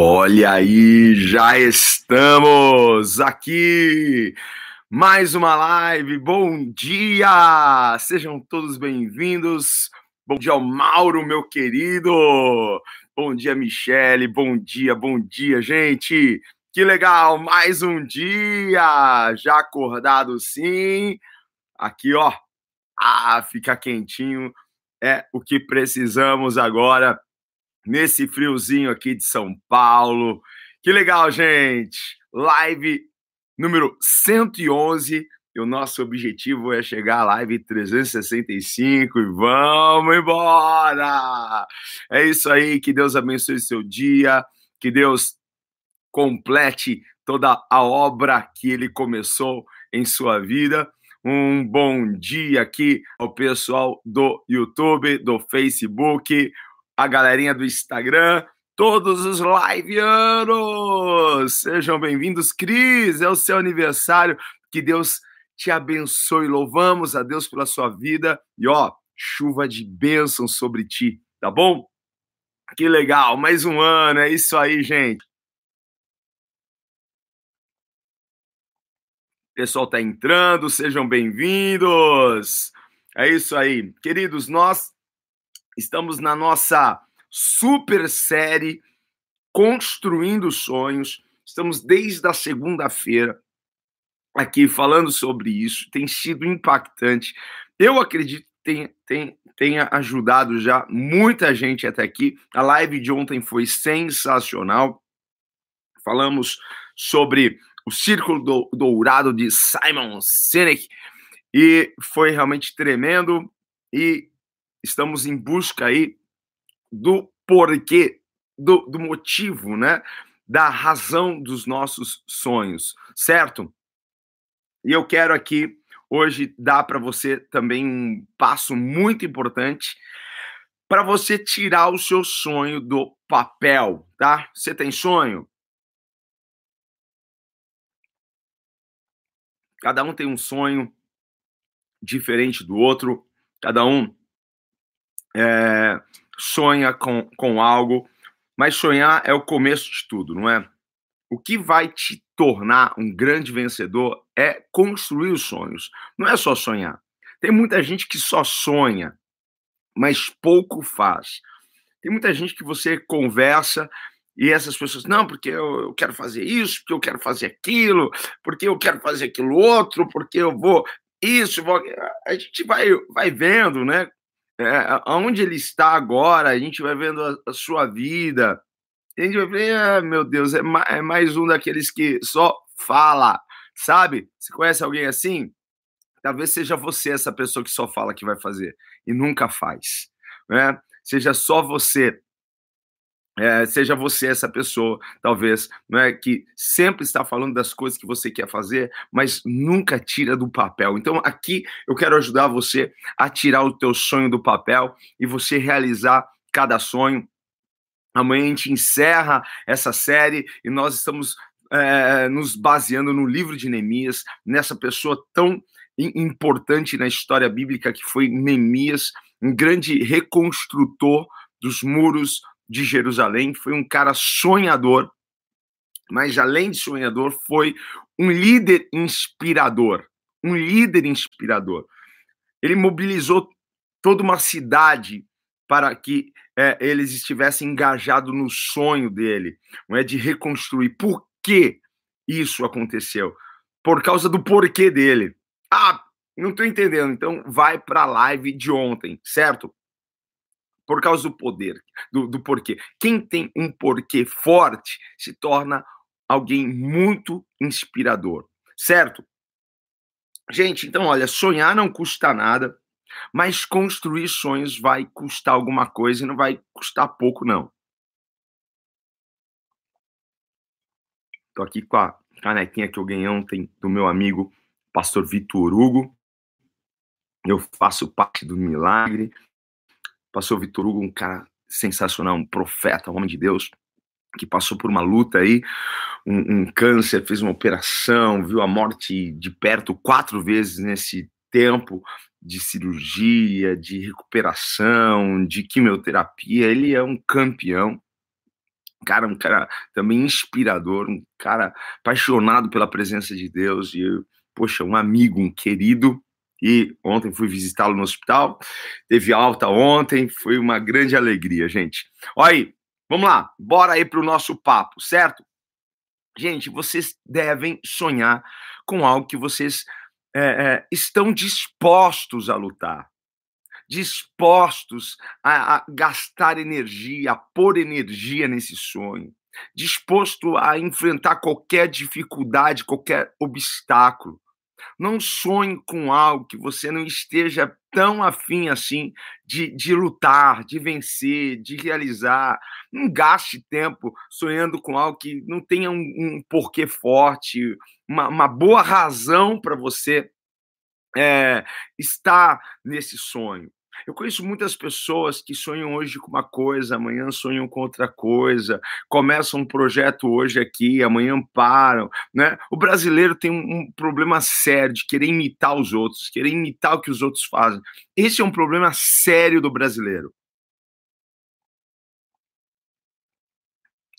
Olha aí, já estamos aqui. Mais uma live. Bom dia! Sejam todos bem-vindos. Bom dia ao Mauro, meu querido. Bom dia, Michele. Bom dia, bom dia, gente. Que legal, mais um dia. Já acordado sim. Aqui, ó. Ah, fica quentinho. É o que precisamos agora nesse friozinho aqui de São Paulo. Que legal, gente! Live número 111. E o nosso objetivo é chegar à live 365 e vamos embora! É isso aí, que Deus abençoe seu dia, que Deus complete toda a obra que ele começou em sua vida. Um bom dia aqui ao pessoal do YouTube, do Facebook, a galerinha do Instagram, todos os liveanos. Sejam bem-vindos, Cris, é o seu aniversário. Que Deus te abençoe. Louvamos a Deus pela sua vida e ó, chuva de bênção sobre ti, tá bom? Que legal, mais um ano, é isso aí, gente. O pessoal tá entrando, sejam bem-vindos. É isso aí. Queridos, nós Estamos na nossa super série Construindo Sonhos. Estamos desde a segunda-feira aqui falando sobre isso. Tem sido impactante. Eu acredito que tem, tem, tenha ajudado já muita gente até aqui. A live de ontem foi sensacional. Falamos sobre o Círculo do, Dourado de Simon Sinek e foi realmente tremendo. E estamos em busca aí do porquê, do, do motivo, né? Da razão dos nossos sonhos, certo? E eu quero aqui hoje dar para você também um passo muito importante para você tirar o seu sonho do papel, tá? Você tem sonho? Cada um tem um sonho diferente do outro, cada um é, sonha com, com algo, mas sonhar é o começo de tudo, não é? O que vai te tornar um grande vencedor é construir os sonhos, não é só sonhar. Tem muita gente que só sonha, mas pouco faz. Tem muita gente que você conversa e essas pessoas, não, porque eu, quero fazer isso, porque eu quero fazer aquilo, porque eu quero fazer aquilo outro, porque eu vou isso, vou... a gente vai, vai vendo, né? É, onde ele está agora, a gente vai vendo a, a sua vida, a gente vai ver, ah, meu Deus, é, ma é mais um daqueles que só fala, sabe? Você conhece alguém assim? Talvez seja você essa pessoa que só fala que vai fazer e nunca faz, né? Seja só você é, seja você essa pessoa, talvez, é que sempre está falando das coisas que você quer fazer, mas nunca tira do papel. Então, aqui eu quero ajudar você a tirar o teu sonho do papel e você realizar cada sonho. Amanhã a gente encerra essa série e nós estamos é, nos baseando no livro de Neemias, nessa pessoa tão importante na história bíblica que foi Neemias, um grande reconstrutor dos muros de Jerusalém, foi um cara sonhador, mas além de sonhador, foi um líder inspirador. Um líder inspirador. Ele mobilizou toda uma cidade para que é, eles estivessem engajados no sonho dele, não é de reconstruir. Por que isso aconteceu? Por causa do porquê dele. Ah, não estou entendendo. Então vai para a live de ontem, certo? Por causa do poder, do, do porquê. Quem tem um porquê forte se torna alguém muito inspirador, certo? Gente, então olha, sonhar não custa nada, mas construir sonhos vai custar alguma coisa e não vai custar pouco, não. Tô aqui com a canequinha que eu ganhei ontem do meu amigo pastor Vitor Hugo. Eu faço parte do milagre pastor Vitor Hugo, um cara sensacional, um profeta, um homem de Deus, que passou por uma luta aí, um, um, câncer, fez uma operação, viu a morte de perto quatro vezes nesse tempo de cirurgia, de recuperação, de quimioterapia. Ele é um campeão, cara, um cara também inspirador, um cara apaixonado pela presença de Deus e, poxa, um amigo, um querido. E ontem fui visitá-lo no hospital, teve alta ontem, foi uma grande alegria, gente. Olha aí, vamos lá, bora aí para o nosso papo, certo? Gente, vocês devem sonhar com algo que vocês é, é, estão dispostos a lutar dispostos a, a gastar energia, a pôr energia nesse sonho, disposto a enfrentar qualquer dificuldade, qualquer obstáculo. Não sonhe com algo que você não esteja tão afim assim de, de lutar, de vencer, de realizar. Não gaste tempo sonhando com algo que não tenha um, um porquê forte, uma, uma boa razão para você é, estar nesse sonho. Eu conheço muitas pessoas que sonham hoje com uma coisa, amanhã sonham com outra coisa, começam um projeto hoje aqui, amanhã param, né? O brasileiro tem um, problema sério de querer imitar os outros, querer imitar o que os outros fazem. Esse é um problema sério do brasileiro.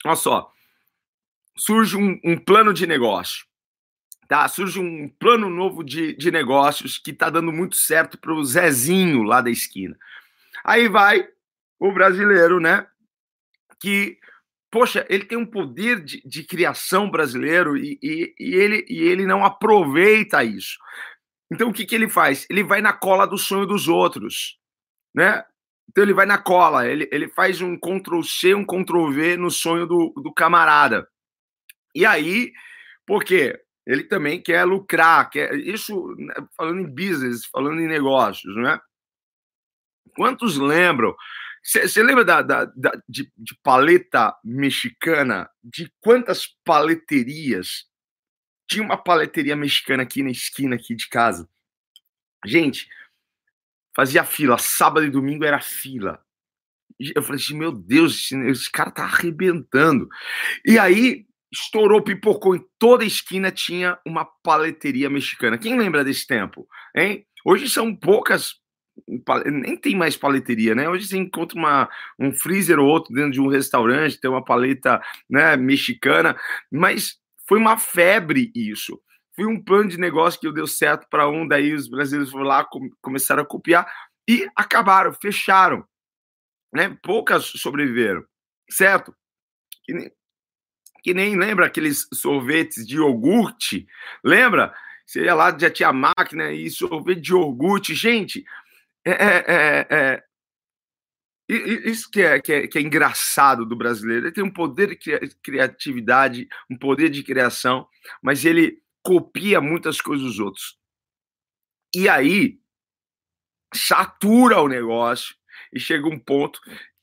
Olha só, surge um, um plano de negócio tá? Surge um plano novo de, de negócios que está dando muito certo para o Zezinho lá da esquina. Aí vai o brasileiro, né? Que, poxa, ele tem um poder de, de criação brasileiro e, e, e, ele, e ele não aproveita isso. Então, o que, que ele faz? Ele vai na cola do sonho dos outros, né? Então, ele vai na cola, ele, ele faz um Ctrl-C, um Ctrl-V no sonho do, do camarada. E aí, por quê? Ele também quer lucrar, quer isso né, falando em business, falando em negócios, não é? Quantos lembram? Você lembra da, da, da de, de, paleta mexicana? De quantas paleterias? Tinha uma paleteria mexicana aqui na esquina aqui de casa. Gente, fazia fila. Sábado e domingo era fila. Eu falei assim, meu Deus, esse, esse cara tá arrebentando. E aí, estourou, pipocou em toda esquina, tinha uma paleteria mexicana. Quem lembra desse tempo? Hein? Hoje são poucas, nem tem mais paleteria, né? Hoje você encontra uma, um freezer ou outro dentro de um restaurante, tem uma paleta né, mexicana, mas foi uma febre isso. Foi um plano de negócio que deu certo para um, daí os brasileiros foram lá, começaram a copiar e acabaram, fecharam. Né? Poucas sobreviveram, certo? Que nem lembra aqueles sorvetes de iogurte, lembra? Você ia lá, já tinha máquina e sorvete de iogurte. Gente, é, é, é, é isso que é, que é, que, é, engraçado do brasileiro. Ele tem um poder de criatividade, um poder de criação, mas ele copia muitas coisas dos outros. E aí, satura o negócio e chega um ponto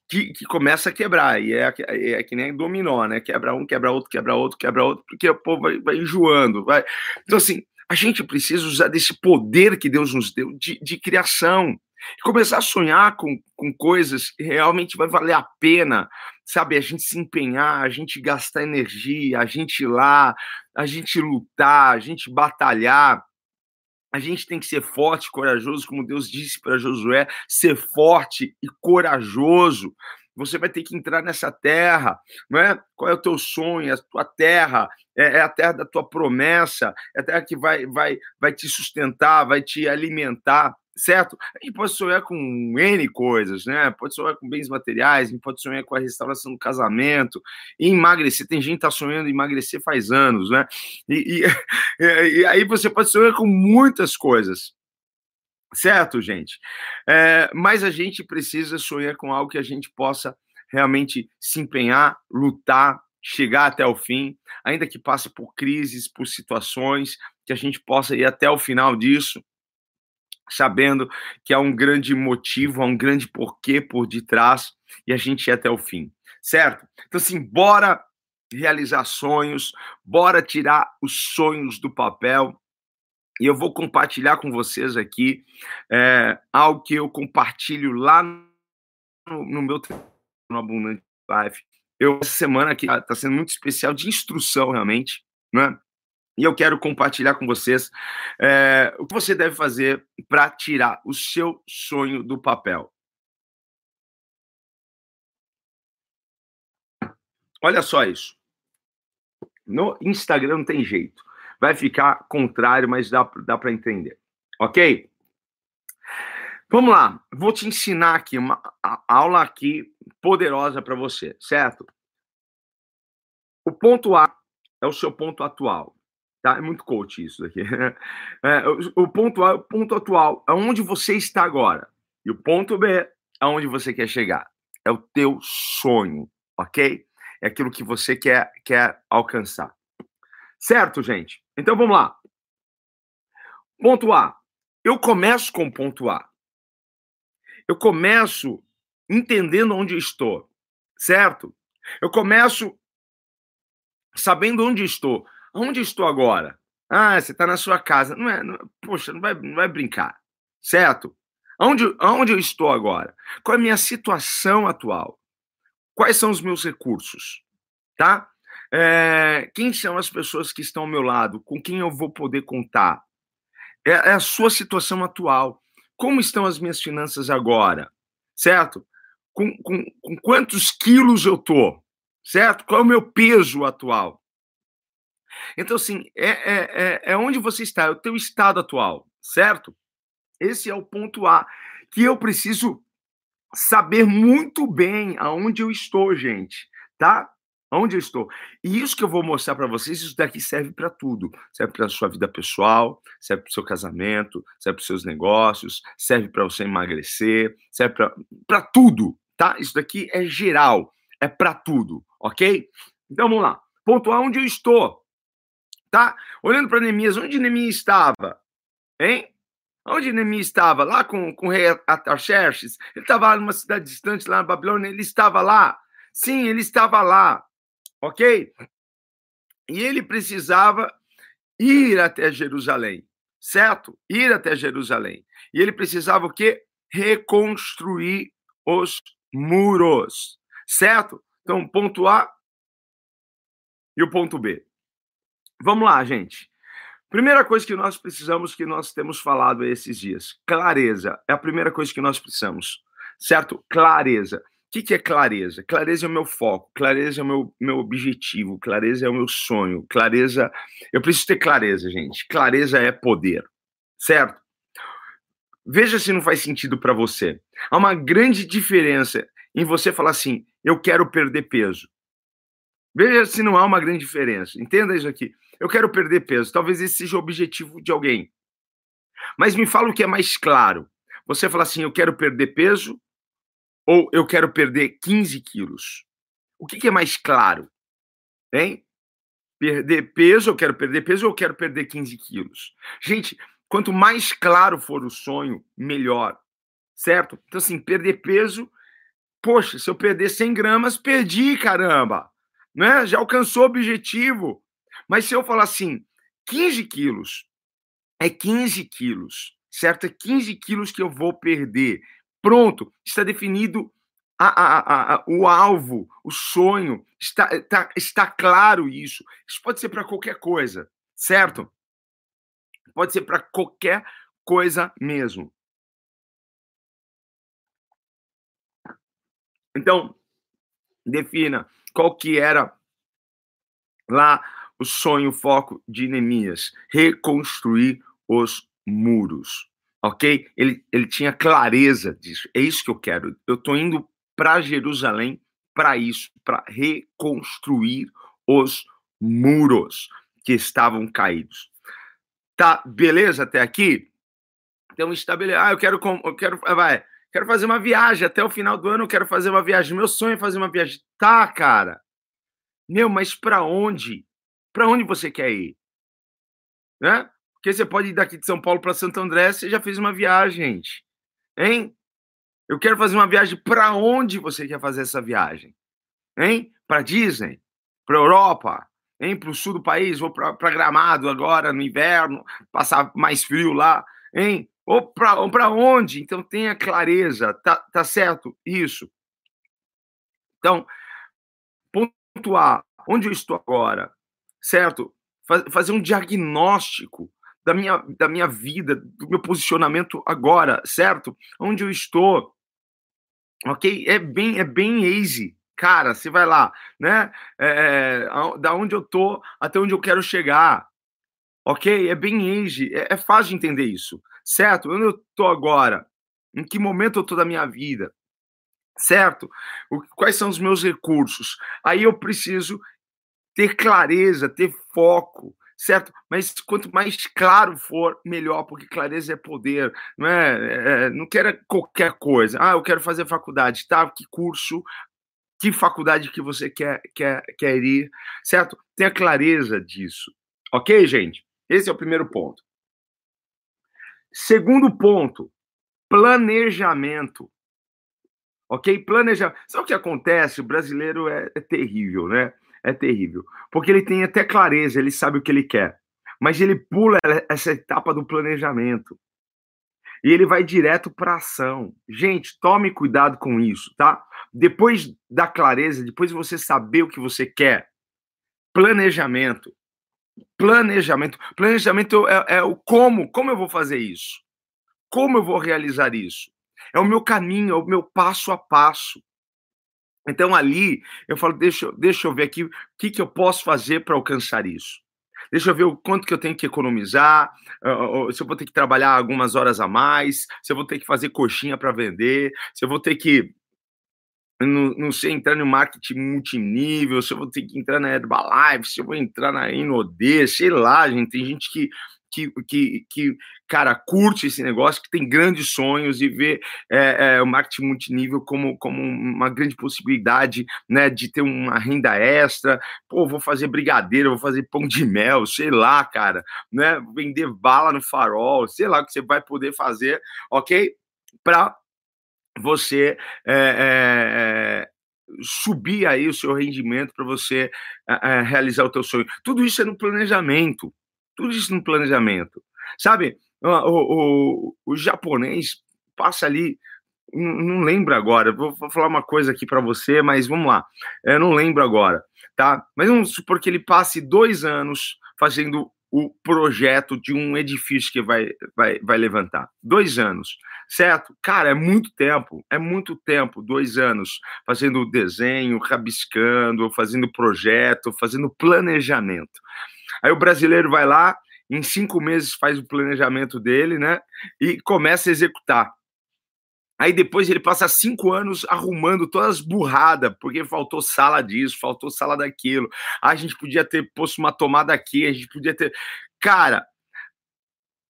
que, que começa a quebrar. E é, é, é, que nem dominó, né? Quebra um, quebra outro, quebra outro, quebra outro, porque o povo vai, vai enjoando. Vai. Então, assim, a gente precisa usar desse poder que Deus nos deu de, de criação. E começar a sonhar com, com coisas que realmente vai valer a pena, sabe? A gente se empenhar, a gente gastar energia, a gente ir lá, a gente lutar, a gente batalhar a gente tem que ser forte, corajoso, como Deus disse para Josué, ser forte e corajoso. Você vai ter que entrar nessa terra, não é? Qual é o teu sonho? A tua terra é, é a terra da tua promessa, é a terra que vai, vai, vai te sustentar, vai te alimentar certo? A gente pode sonhar com N coisas, né? Pode sonhar com bens materiais, a gente pode sonhar com a restauração do casamento, e emagrecer. Tem gente que tá sonhando em emagrecer faz anos, né? E, e, e aí você pode sonhar com muitas coisas. Certo, gente? É, mas a gente precisa sonhar com algo que a gente possa realmente se empenhar, lutar, chegar até o fim, ainda que passe por crises, por situações, que a gente possa ir até o final disso, sabendo que há um grande motivo, há um grande porquê por detrás e a gente ir até o fim, certo? Então, assim, bora realizar sonhos, bora tirar os sonhos do papel. E eu vou compartilhar com vocês aqui é, algo que eu compartilho lá no, no meu no Abundante Life. Eu, essa semana aqui está sendo muito especial de instrução, realmente, né? E eu quero compartilhar com vocês é, o que você deve fazer para tirar o seu sonho do papel. Olha só isso. No Instagram não tem jeito. Vai ficar contrário, mas dá, dá para entender. Ok? Vamos lá. Vou te ensinar aqui uma aula aqui poderosa para você, certo? O ponto A é o seu ponto atual. Tá? É muito coach isso aqui. É, o, o, ponto A é o ponto atual, é onde você está agora. E o ponto B é onde você quer chegar. É o teu sonho, ok? É aquilo que você quer, quer alcançar. Certo, gente? Então vamos lá. Ponto A. Eu começo com ponto A. Eu começo entendendo onde estou, certo? Eu começo sabendo onde estou. Onde estou agora? Ah, você está na sua casa. Não é, não, poxa, não vai, não vai brincar, certo? Onde, onde eu estou agora? Qual é a minha situação atual? Quais são os meus recursos? Tá? É, quem são as pessoas que estão ao meu lado? Com quem eu vou poder contar? É, é a sua situação atual. Como estão as minhas finanças agora? Certo? Com, com, com quantos quilos eu tô? Certo? Qual é o meu peso atual? Então, assim, é, é, é, é onde você está, é o teu estado atual, certo? Esse é o ponto A, que eu preciso saber muito bem aonde eu estou, gente, tá? Onde eu estou. E isso que eu vou mostrar para vocês, isso daqui serve para tudo. Serve para sua vida pessoal, serve para o seu casamento, serve para os seus negócios, serve para você emagrecer, serve para tudo, tá? Isso daqui é geral, é para tudo, ok? Então vamos lá. Ponto A, onde eu estou, tá? Olhando para Neemias, onde Neemias estava? Hein? Onde Neemias estava? Lá com, com o rei Ataxerxes? Ele estava numa cidade distante, lá na Babilônia, ele estava lá. Sim, ele estava lá ok? E ele precisava ir até Jerusalém, certo? Ir até Jerusalém. E ele precisava o quê? Reconstruir os muros, certo? Então, ponto A e o ponto B. Vamos lá, gente. Primeira coisa que nós precisamos, que nós temos falado esses dias, clareza. É a primeira coisa que nós precisamos, certo? Clareza que, que é clareza? Clareza é o meu foco, clareza é o meu, meu objetivo, clareza é o meu sonho, clareza. Eu preciso ter clareza, gente. Clareza é poder, certo? Veja se não faz sentido para você. Há uma grande diferença em você falar assim: eu quero perder peso. Veja se não há uma grande diferença. Entenda isso aqui. Eu quero perder peso. Talvez esse seja o objetivo de alguém. Mas me fala o que é mais claro. Você fala assim: eu quero perder peso ou eu quero perder 15 quilos? O que, que é mais claro? Hein? Perder peso, eu quero perder peso ou eu quero perder 15 quilos? Gente, quanto mais claro for o sonho, melhor. Certo? Então, assim, perder peso. Poxa, se eu perder 100 gramas, perdi, caramba. Né? Já alcançou o objetivo. Mas se eu falar assim, 15 quilos, é 15 quilos, certo? É 15 quilos que eu vou perder. Pronto, está definido a, a, a, o alvo, o sonho, está, está, está claro isso. Isso pode ser para qualquer coisa, certo? Pode ser para qualquer coisa mesmo. Então, defina qual que era lá o sonho, o foco de Neemias, reconstruir os muros ok? Ele, ele tinha clareza disso. É isso que eu quero. Eu estou indo para Jerusalém para isso, para reconstruir os muros que estavam caídos. Tá, beleza até aqui? Então estabelecer. Ah, eu quero, eu quero, vai, quero fazer uma viagem até o final do ano. Eu quero fazer uma viagem. Meu sonho é fazer uma viagem. Tá, cara. Meu, mas para onde? Para onde você quer ir? Né? Porque você pode ir daqui de São Paulo para Santo André, você já fez uma viagem, gente. Hein? Eu quero fazer uma viagem para onde você quer fazer essa viagem? Hein? Para Disney? Para Europa? Hein? Para o sul do país? Vou para Gramado agora no inverno, passar mais frio lá? Hein? Ou para onde? Então tenha clareza, tá, tá certo? Isso. Então, pontuar onde eu estou agora, certo? Fazer um diagnóstico da minha, da minha vida, do meu posicionamento agora, certo? Onde eu estou. Ok? É bem, é bem easy, Cara, você vai lá, né? É, da onde eu tô até onde eu quero chegar. Ok? É bem easy, é, é fácil de entender isso, certo? Onde eu tô agora? Em que momento eu tô da minha vida? Certo? O, quais são os meus recursos? Aí eu preciso ter clareza, ter foco, certo? Mas quanto mais claro for, melhor, porque clareza é poder, não é? é não quero qualquer coisa. Ah, eu quero fazer faculdade, tá? Que curso? Que faculdade que você quer, quer, quer ir, certo? Tenha clareza disso. Ok, gente? Esse é o primeiro ponto. Segundo ponto, planejamento. Ok? Planejamento. Sabe o que acontece? O brasileiro é, é terrível, né? É terrível. Porque ele tem até clareza, ele sabe o que ele quer. Mas ele pula essa etapa do planejamento. E ele vai direto para ação. Gente, tome cuidado com isso, tá? Depois da clareza, depois de você saber o que você quer, planejamento. Planejamento. Planejamento é, é o como. Como eu vou fazer isso? Como eu vou realizar isso? É o meu caminho, é o meu passo a passo. Então ali eu falo, deixa, deixa eu ver aqui o que, que eu posso fazer para alcançar isso. Deixa eu ver o quanto que eu tenho que economizar, se eu vou ter que trabalhar algumas horas a mais, se eu vou ter que fazer coxinha para vender, se eu vou ter que não, não sei, entrar no marketing multinível, se eu vou ter que entrar na Herbalife, se eu vou entrar na Inodê, sei lá, gente. Tem gente que, que, que, cara, curte esse negócio, que tem grandes sonhos e vê é, é, o marketing multinível como, como uma grande possibilidade, né, de ter uma renda extra. Pô, vou fazer brigadeiro, vou fazer pão de mel, sei lá, cara, né, vender bala no farol, sei lá o que você vai poder fazer, ok? Para você é, é, é, subir aí o seu rendimento para você é, realizar o teu sonho. Tudo isso é no planejamento. Tudo isso no planejamento. Sabe, o, o, o japonês passa ali, não, lembro agora, vou, falar uma coisa aqui para você, mas vamos lá, eu não lembro agora, tá? Mas vamos supor que ele passe dois anos fazendo o projeto de um edifício que vai, vai, vai levantar. Dois anos, certo? Cara, é muito tempo, é muito tempo, dois anos, fazendo desenho, rabiscando, fazendo projeto, fazendo planejamento. Aí o brasileiro vai lá, em cinco meses faz o planejamento dele, né? E começa a executar. Aí depois ele passa cinco anos arrumando todas as burradas, porque faltou sala disso, faltou sala daquilo. Ah, a gente podia ter posto uma tomada aqui, a gente podia ter. Cara,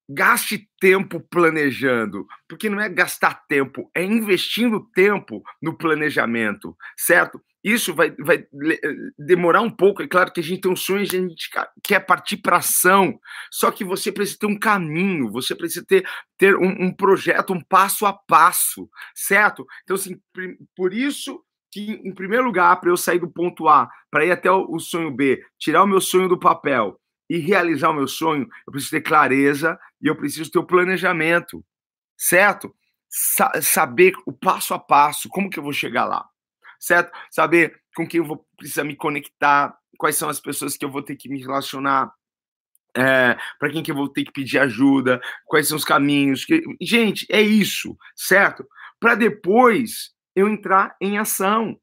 gaste tempo planejando, porque não é gastar tempo, é investindo tempo no planejamento, certo? Isso vai, vai eh, demorar um pouco. É claro que a gente tem um sonho, a gente quer partir para ação. Só que você precisa ter um caminho, você precisa ter, ter um, um projeto, um passo a passo, certo? Então, assim, por isso que, em primeiro lugar, para eu sair do ponto A para ir até o, sonho B, tirar o meu sonho do papel e realizar o meu sonho, eu preciso ter clareza e eu preciso ter o planejamento, certo? Sa saber o passo a passo, como que eu vou chegar lá certo? Saber com quem eu vou precisar me conectar, quais são as pessoas que eu vou ter que me relacionar, é, para quem que eu vou ter que pedir ajuda, quais são os caminhos. Que... Gente, é isso, certo? Para depois eu entrar em ação.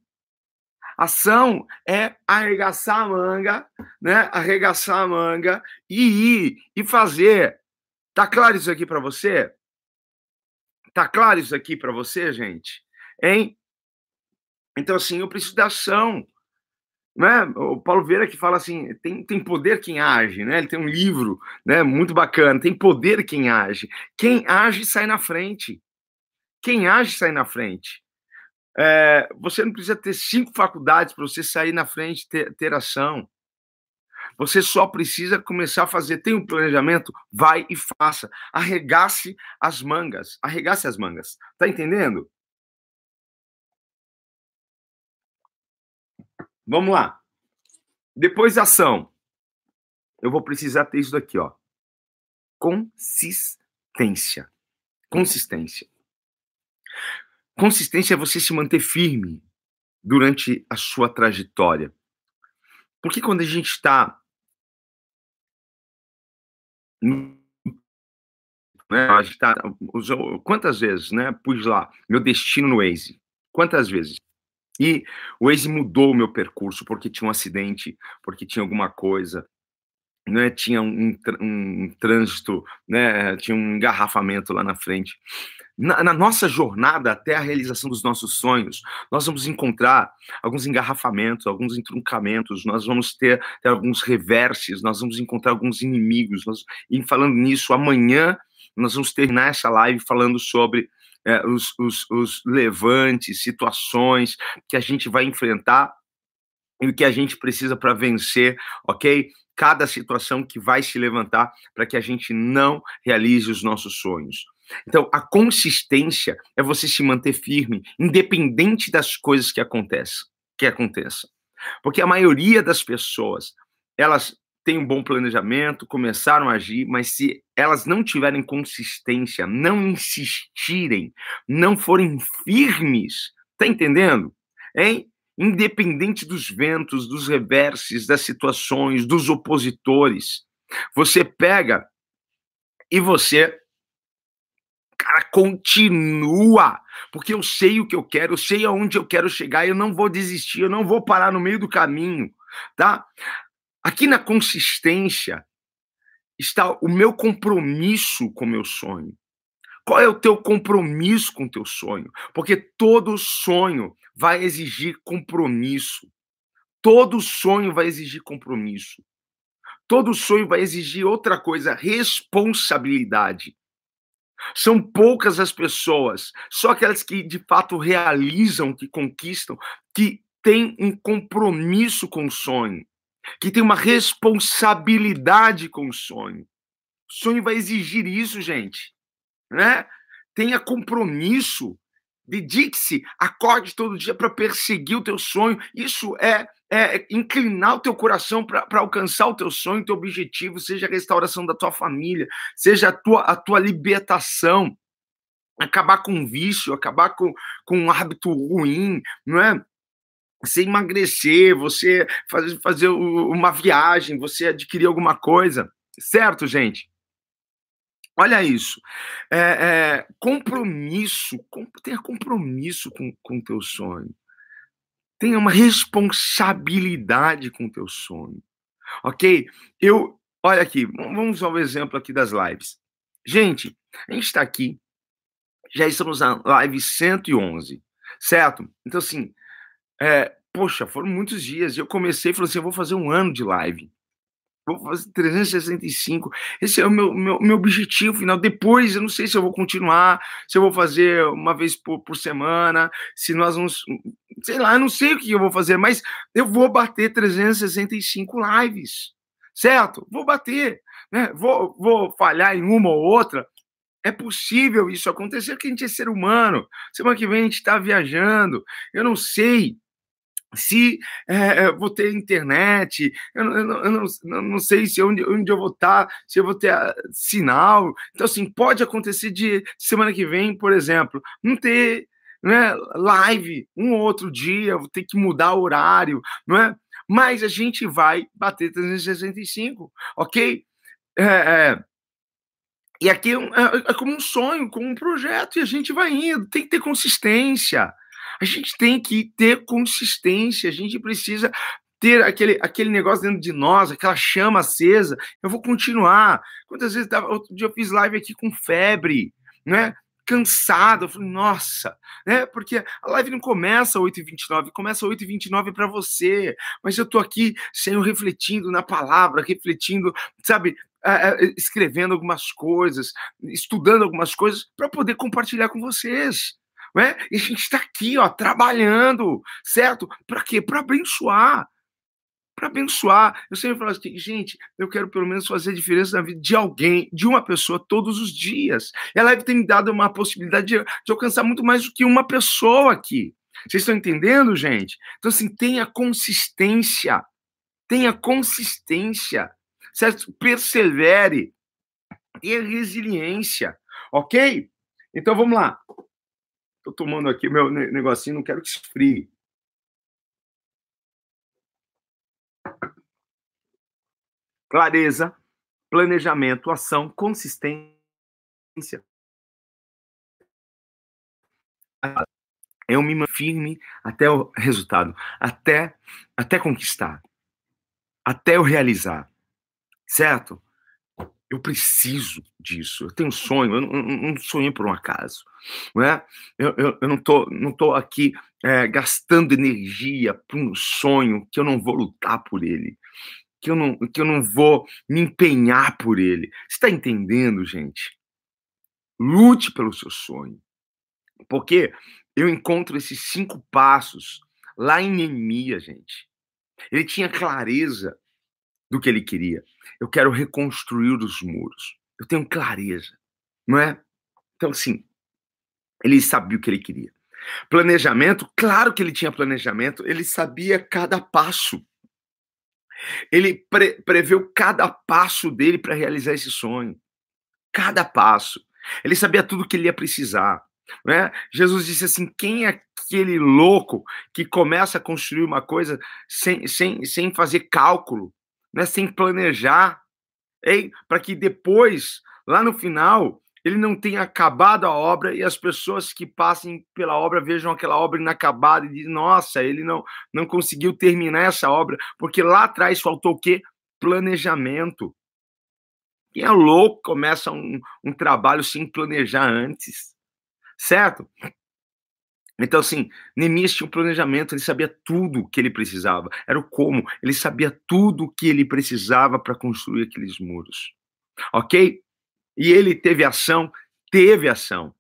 Ação é arregaçar a manga, né? Arregaçar a manga e ir e fazer. Tá claro isso aqui para você? Tá claro isso aqui para você, gente? Hein? Então, assim, eu preciso da ação. Né? O Paulo Vieira que fala assim, tem, tem poder quem age, né? Ele tem um livro, né? Muito bacana. Tem poder quem age. Quem age sai na frente. Quem age sai na frente. É, você não precisa ter cinco faculdades para você sair na frente, ter, ter ação. Você só precisa começar a fazer. Tem um planejamento? Vai e faça. Arregace as mangas. Arregace as mangas. Tá entendendo? Vamos lá. Depois da ação, eu vou precisar ter isso daqui, ó. Consistência. Consistência. Consistência é você se manter firme durante a sua trajetória. Porque quando a gente está né, a gente tá, quantas vezes, né, pus lá meu destino no Waze? Quantas vezes? E o Waze mudou o meu percurso porque tinha um acidente, porque tinha alguma coisa, né, tinha um, um, trânsito, né, tinha um engarrafamento lá na frente. Na, na, nossa jornada até a realização dos nossos sonhos, nós vamos encontrar alguns engarrafamentos, alguns entroncamentos, nós vamos ter, ter alguns reverses, nós vamos encontrar alguns inimigos. Nós, e falando nisso, amanhã nós vamos terminar essa live falando sobre é, os, os, os levantes, situações que a gente vai enfrentar e o que a gente precisa para vencer, ok? cada situação que vai se levantar para que a gente não realize os nossos sonhos. Então, a consistência é você se manter firme, independente das coisas que acontecem, que aconteçam. Porque a maioria das pessoas, elas têm um bom planejamento, começaram a agir, mas se elas não tiverem consistência, não insistirem, não forem firmes, tá entendendo? Hein? independente dos ventos, dos reverses, das situações, dos opositores. Você pega e você cara continua, porque eu sei o que eu quero, eu sei aonde eu quero chegar, eu não vou desistir, eu não vou parar no meio do caminho, tá? Aqui na consistência está o meu compromisso com o meu sonho. Qual é o teu compromisso com o teu sonho? Porque todo sonho vai exigir compromisso. Todo sonho vai exigir compromisso. Todo sonho vai exigir outra coisa, responsabilidade. São poucas as pessoas, só aquelas que de fato realizam, que conquistam, que têm um compromisso com o sonho, que têm uma responsabilidade com o sonho. O sonho vai exigir isso, gente né? Tenha compromisso, dedique-se, acorde todo dia para perseguir o teu sonho. Isso é, é inclinar o teu coração para alcançar o teu sonho, o teu objetivo, seja a restauração da tua família, seja a tua, a tua libertação, acabar com vício, acabar com, com um hábito ruim, não é? Você emagrecer, você fazer, fazer uma viagem, você adquirir alguma coisa, certo, gente? Olha isso. É, é, compromisso, com, tenha compromisso com o teu sonho. Tenha uma responsabilidade com o teu sonho. Ok? Eu, olha aqui, vamos ao exemplo aqui das lives. Gente, a gente está aqui, já estamos na live 111, certo? Então, assim, é, poxa, foram muitos dias. Eu comecei e falei assim: eu vou fazer um ano de live. Vou fazer 365. Esse é o meu, meu, meu objetivo final. Depois, eu não sei se eu vou continuar, se eu vou fazer uma vez por, por semana, se nós vamos. Sei lá, eu não sei o que eu vou fazer, mas eu vou bater 365 lives. Certo? Vou bater. Né? Vou, vou falhar em uma ou outra. É possível isso acontecer, porque a gente é ser humano. Semana que vem a gente está viajando. Eu não sei se é, vou ter internet, eu, eu, eu, não, eu, não, sei se onde, onde eu vou estar, se eu vou ter ah, sinal. Então, assim, pode acontecer de semana que vem, por exemplo, não ter né, live um ou outro dia, vou ter que mudar o horário, não é? Mas a gente vai bater 365, ok? É, é, e aqui é, é, é como um sonho, como um projeto, e a gente vai indo, tem que ter consistência. A gente tem que ter consistência, a gente precisa ter aquele, aquele negócio dentro de nós, aquela chama acesa. Eu vou continuar. Quantas vezes outro dia eu fiz live aqui com febre, né? Cansado, eu falei, nossa, né? Porque a live não começa às 8h29, começa às 8h29 para você, mas eu tô aqui sendo refletindo na palavra, refletindo, sabe, escrevendo algumas coisas, estudando algumas coisas para poder compartilhar com vocês. Né? E a gente está aqui, ó, trabalhando, certo? Para quê? Para abençoar. Para abençoar. Eu sempre falo assim, gente, eu quero pelo menos fazer diferença na vida de alguém, de uma pessoa, todos os dias. Ela deve ter me dado uma possibilidade de, de alcançar muito mais do que uma pessoa aqui. Vocês estão entendendo, gente? Então, assim, tenha consistência. Tenha consistência, certo? Persevere. Tenha resiliência, ok? Então, vamos lá. Estou tomando aqui meu negocinho, não quero que esfrie. Clareza, planejamento, ação, consistência. eu me firme até o resultado, até, até conquistar, até eu realizar, certo? Eu preciso disso. Eu tenho um sonho. Eu não, não sonhei por um acaso, não é? Eu, eu, eu não tô, não tô aqui é, gastando energia para um sonho que eu não vou lutar por ele, que eu não, que eu não vou me empenhar por ele. Você está entendendo, gente? Lute pelo seu sonho, porque eu encontro esses cinco passos lá em Neemias, gente. Ele tinha clareza do que ele queria. Eu quero reconstruir os muros. Eu tenho clareza, não é? Então, assim, ele sabia o que ele queria. Planejamento, claro que ele tinha planejamento, ele sabia cada passo. Ele pre preveu cada passo dele para realizar esse sonho. Cada passo. Ele sabia tudo que ele ia precisar. Né? Jesus disse assim: quem é aquele louco que começa a construir uma coisa sem, sem, sem fazer cálculo? Né, sem planejar, para que depois, lá no final, ele não tenha acabado a obra e as pessoas que passem pela obra vejam aquela obra inacabada e dizem, nossa, ele não, não conseguiu terminar essa obra, porque lá atrás faltou o quê? Planejamento. Quem é louco começa um, um trabalho sem planejar antes, certo? Então, assim, Neemias tinha um planejamento, ele sabia tudo o que ele precisava. Era o como, ele sabia tudo o que ele precisava para construir aqueles muros. Ok? E ele teve ação, teve ação,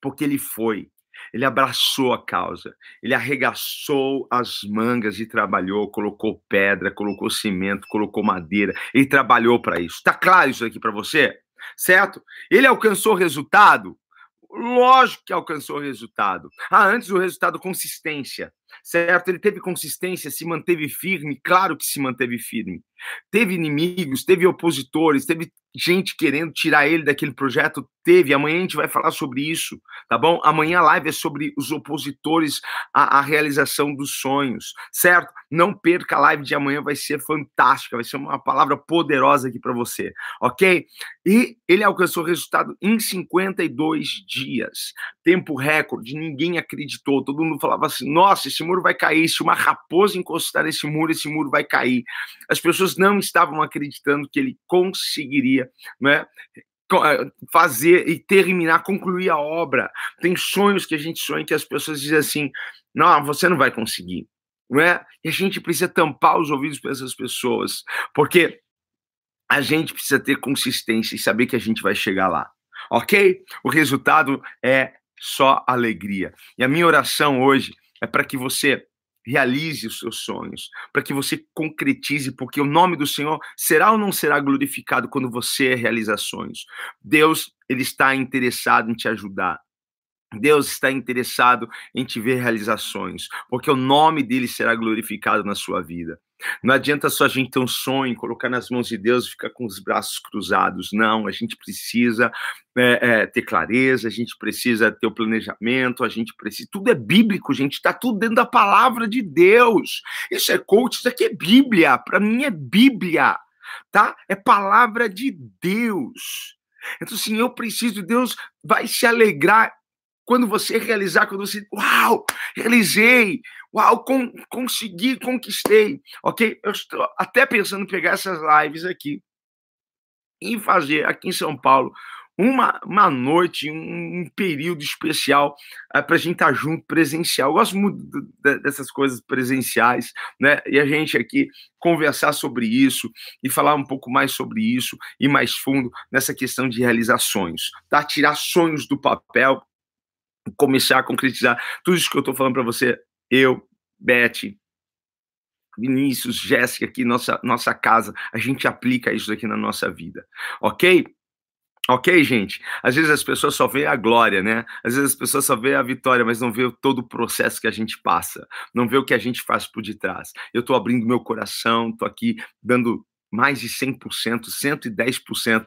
porque ele foi, ele abraçou a causa, ele arregaçou as mangas e trabalhou, colocou pedra, colocou cimento, colocou madeira, ele trabalhou para isso. Tá claro isso aqui para você? Certo? Ele alcançou resultado? Lógico que alcançou o resultado. Ah, antes o resultado, consistência, certo? Ele teve consistência, se manteve firme, claro que se manteve firme. Teve inimigos, teve opositores, teve gente querendo tirar ele daquele projeto? Teve. Amanhã a gente vai falar sobre isso, tá bom? Amanhã a live é sobre os opositores à, à, realização dos sonhos, certo? Não perca a live de amanhã, vai ser fantástica, vai ser uma palavra poderosa aqui para você, ok? E ele alcançou o resultado em 52 dias, tempo recorde, ninguém acreditou, todo mundo falava assim: nossa, esse muro vai cair, se uma raposa encostar nesse muro, esse muro vai cair. As pessoas não estavam acreditando que ele conseguiria né? Fazer e terminar, concluir a obra. Tem sonhos que a gente sonha que as pessoas dizem assim: não, você não vai conseguir. Não é? E a gente precisa tampar os ouvidos para essas pessoas, porque a gente precisa ter consistência e saber que a gente vai chegar lá. Ok? O resultado é só alegria. E a minha oração hoje é para que você realize os seus sonhos, para que você concretize, porque o nome do Senhor será ou não será glorificado quando você realizar sonhos. Deus, ele está interessado em te ajudar. Deus está interessado em te ver realizações, porque o nome dele será glorificado na sua vida. Não adianta só a gente ter um sonho, colocar nas mãos de Deus e ficar com os braços cruzados. Não, a gente precisa é, é, ter clareza, a gente precisa ter o planejamento, a gente precisa. Tudo é bíblico, gente, está tudo dentro da palavra de Deus. Isso é coach, isso aqui é Bíblia, para mim é Bíblia, tá? É palavra de Deus. Então, assim, eu preciso, Deus vai se alegrar quando você realizar, quando você, uau, realizei, uau, com, consegui, conquistei, ok? Eu estou até pensando em pegar essas lives aqui e fazer aqui em São Paulo uma, uma noite, um, um período especial é, para a gente estar tá junto presencial. Eu gosto muito dessas coisas presenciais, né? E a gente aqui conversar sobre isso e falar um pouco mais sobre isso e mais fundo nessa questão de realizações, tá? Tirar sonhos do papel começar a concretizar tudo isso que eu estou falando para você, eu, Beth, Vinícius, Jéssica, aqui, nossa, nossa casa, a gente aplica isso aqui na nossa vida, ok? Ok, gente? Às vezes as pessoas só veem a glória, né? Às vezes as pessoas só veem a vitória, mas não vê todo o processo que a gente passa, não vê o que a gente faz por detrás. Eu estou abrindo meu coração, estou aqui dando mais de 100%, 110%,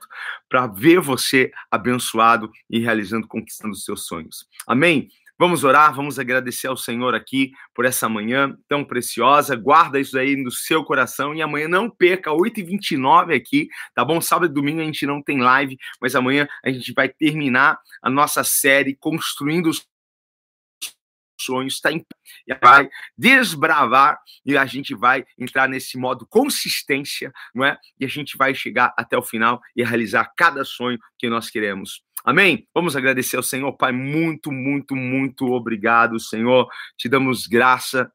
para ver você abençoado e realizando, conquistando os seus sonhos. Amém? Vamos orar, vamos agradecer ao Senhor aqui por essa manhã tão preciosa. Guarda isso aí no seu coração e amanhã não perca, 8h29 aqui, tá bom? Sábado e domingo a gente não tem live, mas amanhã a gente vai terminar a nossa série Construindo os sonhos está em vai desbravar e a gente vai entrar nesse modo consistência, não é? E a gente vai chegar até o final e realizar cada sonho que nós queremos. Amém? Vamos agradecer ao Senhor, Pai, muito, muito, muito obrigado, Senhor. Te damos graça,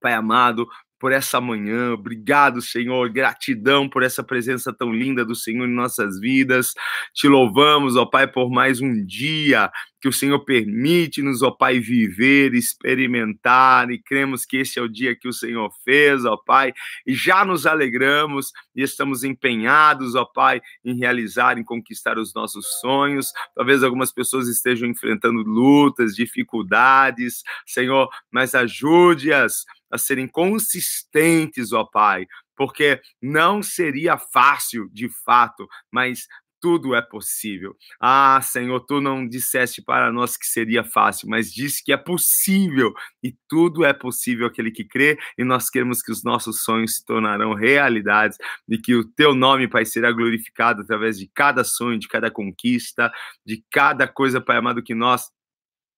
Pai amado, por essa manhã. Obrigado, Senhor. Gratidão por essa presença tão linda do Senhor em nossas vidas. Te louvamos, ó Pai, por mais um dia que o Senhor permite-nos, ó Pai, viver, experimentar, e cremos que esse é o dia que o Senhor fez, ó Pai, e já nos alegramos e estamos empenhados, ó Pai, em realizar, em conquistar os nossos sonhos. Talvez algumas pessoas estejam enfrentando lutas, dificuldades, Senhor, mas ajude-as a serem consistentes, ó Pai, porque não seria fácil de fato, mas tudo é possível. Ah, Senhor, tu não disseste para nós que seria fácil, mas disse que é possível e tudo é possível aquele que crê e nós queremos que os nossos sonhos se tornarão realidades e que o teu nome, Pai, será glorificado através de cada sonho, de cada conquista, de cada coisa, Pai amado, que nós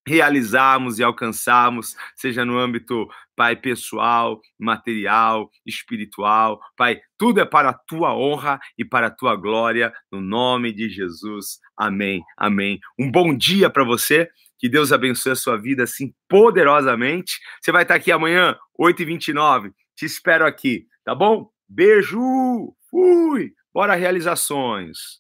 realizarmos e alcançarmos, seja no âmbito, Pai, pessoal, material, espiritual. Pai, tudo é para a tua honra e para a tua glória, no nome de Jesus. Amém. Amém. Um bom dia para você. Que Deus abençoe a sua vida assim poderosamente. Você vai estar aqui amanhã, 8h29. Te espero aqui, tá bom? Beijo! Fui! Bora realizações!